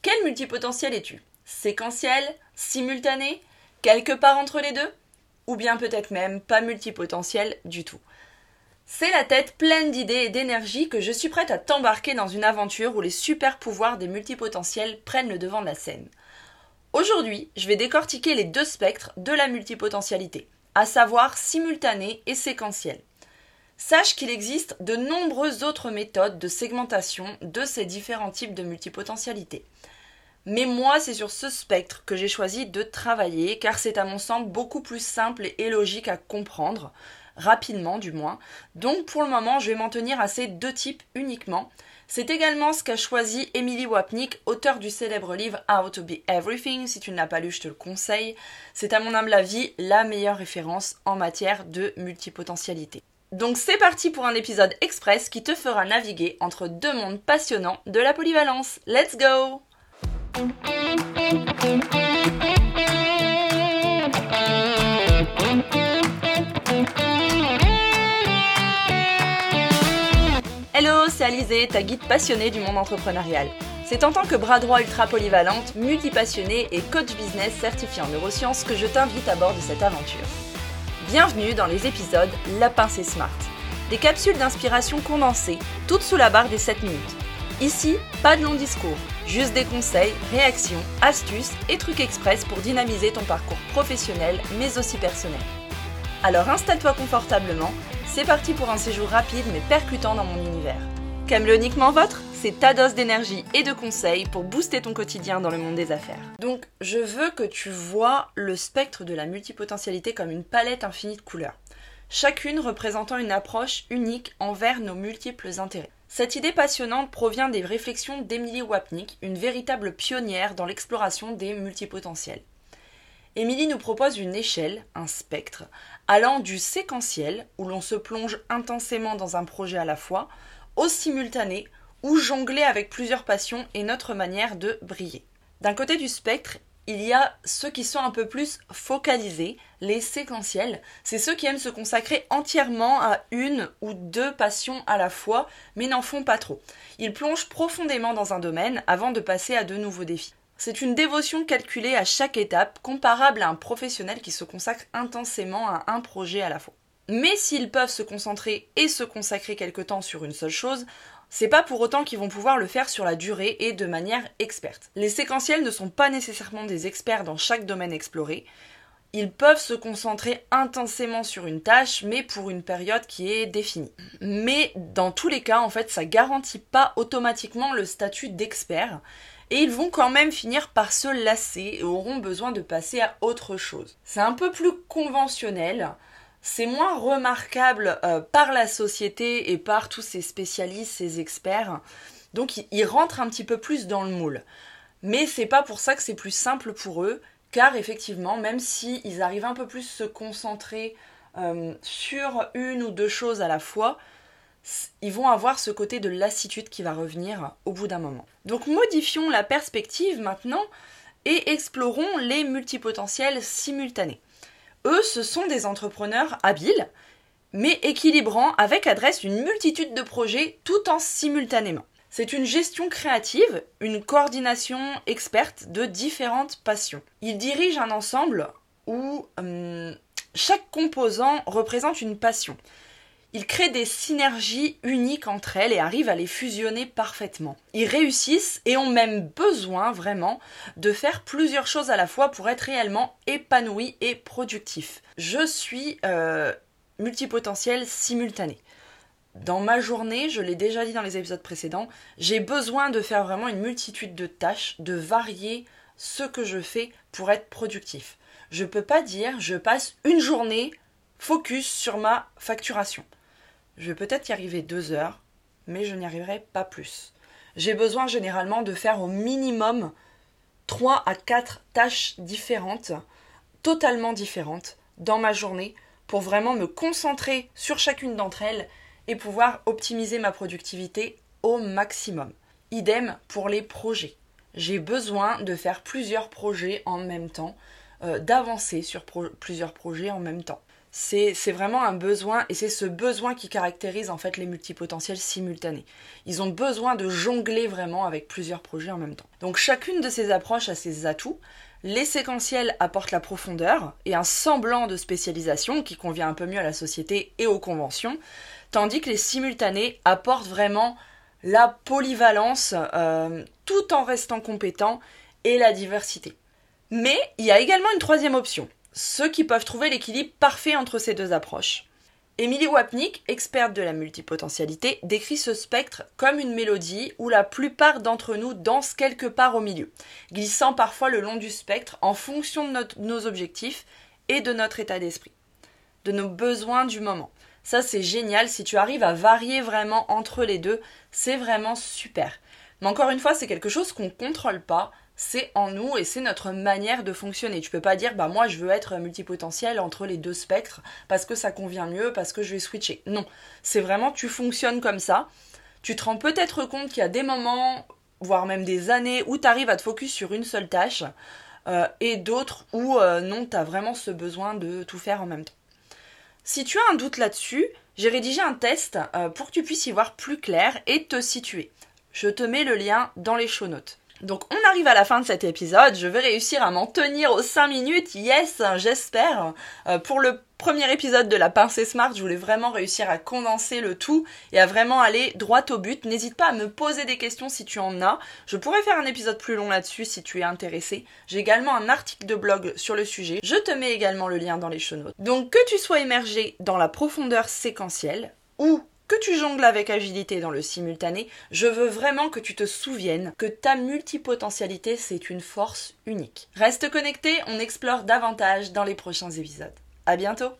Quel multipotentiel es-tu? Séquentiel? Simultané? Quelque part entre les deux? Ou bien peut-être même pas multipotentiel du tout? C'est la tête pleine d'idées et d'énergie que je suis prête à t'embarquer dans une aventure où les super pouvoirs des multipotentiels prennent le devant de la scène. Aujourd'hui, je vais décortiquer les deux spectres de la multipotentialité, à savoir simultané et séquentiel. Sache qu'il existe de nombreuses autres méthodes de segmentation de ces différents types de multipotentialité. Mais moi, c'est sur ce spectre que j'ai choisi de travailler, car c'est à mon sens beaucoup plus simple et logique à comprendre, rapidement du moins. Donc pour le moment, je vais m'en tenir à ces deux types uniquement. C'est également ce qu'a choisi Emily Wapnick, auteur du célèbre livre How to Be Everything. Si tu ne l'as pas lu, je te le conseille. C'est à mon humble avis la meilleure référence en matière de multipotentialité. Donc c'est parti pour un épisode express qui te fera naviguer entre deux mondes passionnants de la polyvalence. Let's go Hello, c'est Alizé, ta guide passionnée du monde entrepreneurial. C'est en tant que bras droit ultra polyvalente, multipassionnée et coach business certifié en neurosciences que je t'invite à bord de cette aventure. Bienvenue dans les épisodes La pincée smart. Des capsules d'inspiration condensées, toutes sous la barre des 7 minutes. Ici, pas de long discours, juste des conseils, réactions, astuces et trucs express pour dynamiser ton parcours professionnel mais aussi personnel. Alors installe-toi confortablement c'est parti pour un séjour rapide mais percutant dans mon univers. Caméléoniquement votre, c'est ta dose d'énergie et de conseils pour booster ton quotidien dans le monde des affaires. Donc, je veux que tu vois le spectre de la multipotentialité comme une palette infinie de couleurs, chacune représentant une approche unique envers nos multiples intérêts. Cette idée passionnante provient des réflexions d'Emily Wapnick, une véritable pionnière dans l'exploration des multipotentiels. Émilie nous propose une échelle, un spectre, allant du séquentiel, où l'on se plonge intensément dans un projet à la fois, au simultané, où jongler avec plusieurs passions est notre manière de briller. D'un côté du spectre, il y a ceux qui sont un peu plus focalisés, les séquentiels. C'est ceux qui aiment se consacrer entièrement à une ou deux passions à la fois, mais n'en font pas trop. Ils plongent profondément dans un domaine avant de passer à de nouveaux défis. C'est une dévotion calculée à chaque étape, comparable à un professionnel qui se consacre intensément à un projet à la fois. Mais s'ils peuvent se concentrer et se consacrer quelque temps sur une seule chose, c'est pas pour autant qu'ils vont pouvoir le faire sur la durée et de manière experte. Les séquentiels ne sont pas nécessairement des experts dans chaque domaine exploré. Ils peuvent se concentrer intensément sur une tâche, mais pour une période qui est définie. Mais dans tous les cas, en fait, ça garantit pas automatiquement le statut d'expert et ils vont quand même finir par se lasser et auront besoin de passer à autre chose. C'est un peu plus conventionnel, c'est moins remarquable euh, par la société et par tous ces spécialistes, ces experts, donc ils rentrent un petit peu plus dans le moule. Mais c'est pas pour ça que c'est plus simple pour eux, car effectivement, même s'ils arrivent un peu plus se concentrer euh, sur une ou deux choses à la fois, ils vont avoir ce côté de lassitude qui va revenir au bout d'un moment. Donc modifions la perspective maintenant et explorons les multipotentiels simultanés. Eux, ce sont des entrepreneurs habiles, mais équilibrant avec adresse une multitude de projets tout en simultanément. C'est une gestion créative, une coordination experte de différentes passions. Ils dirigent un ensemble où hum, chaque composant représente une passion. Ils créent des synergies uniques entre elles et arrivent à les fusionner parfaitement. Ils réussissent et ont même besoin vraiment de faire plusieurs choses à la fois pour être réellement épanouis et productifs. Je suis euh, multipotentiel simultané. Dans ma journée, je l'ai déjà dit dans les épisodes précédents, j'ai besoin de faire vraiment une multitude de tâches, de varier ce que je fais pour être productif. Je peux pas dire je passe une journée focus sur ma facturation. Je vais peut-être y arriver deux heures, mais je n'y arriverai pas plus. J'ai besoin généralement de faire au minimum trois à quatre tâches différentes, totalement différentes, dans ma journée, pour vraiment me concentrer sur chacune d'entre elles et pouvoir optimiser ma productivité au maximum. Idem pour les projets. J'ai besoin de faire plusieurs projets en même temps, euh, d'avancer sur plusieurs projets en même temps. C'est vraiment un besoin et c'est ce besoin qui caractérise en fait les multipotentiels simultanés. Ils ont besoin de jongler vraiment avec plusieurs projets en même temps. Donc chacune de ces approches a ses atouts. Les séquentiels apportent la profondeur et un semblant de spécialisation qui convient un peu mieux à la société et aux conventions, tandis que les simultanés apportent vraiment la polyvalence euh, tout en restant compétents et la diversité. Mais il y a également une troisième option, ceux qui peuvent trouver l'équilibre parfait entre ces deux approches. Émilie Wapnick, experte de la multipotentialité, décrit ce spectre comme une mélodie où la plupart d'entre nous dansent quelque part au milieu, glissant parfois le long du spectre en fonction de nos objectifs et de notre état d'esprit, de nos besoins du moment. Ça, c'est génial. Si tu arrives à varier vraiment entre les deux, c'est vraiment super. Mais encore une fois, c'est quelque chose qu'on ne contrôle pas. C'est en nous et c'est notre manière de fonctionner. Tu peux pas dire, bah moi je veux être multipotentiel entre les deux spectres parce que ça convient mieux, parce que je vais switcher. Non, c'est vraiment tu fonctionnes comme ça. Tu te rends peut-être compte qu'il y a des moments, voire même des années, où tu arrives à te focus sur une seule tâche euh, et d'autres où euh, non, tu as vraiment ce besoin de tout faire en même temps. Si tu as un doute là-dessus, j'ai rédigé un test euh, pour que tu puisses y voir plus clair et te situer. Je te mets le lien dans les show notes. Donc on arrive à la fin de cet épisode, je vais réussir à m'en tenir aux 5 minutes, yes, j'espère. Euh, pour le premier épisode de la pincée smart, je voulais vraiment réussir à condenser le tout et à vraiment aller droit au but. N'hésite pas à me poser des questions si tu en as. Je pourrais faire un épisode plus long là-dessus si tu es intéressé. J'ai également un article de blog sur le sujet. Je te mets également le lien dans les show notes. Donc que tu sois immergé dans la profondeur séquentielle ou que tu jongles avec agilité dans le simultané, je veux vraiment que tu te souviennes que ta multipotentialité, c'est une force unique. Reste connecté, on explore davantage dans les prochains épisodes. À bientôt!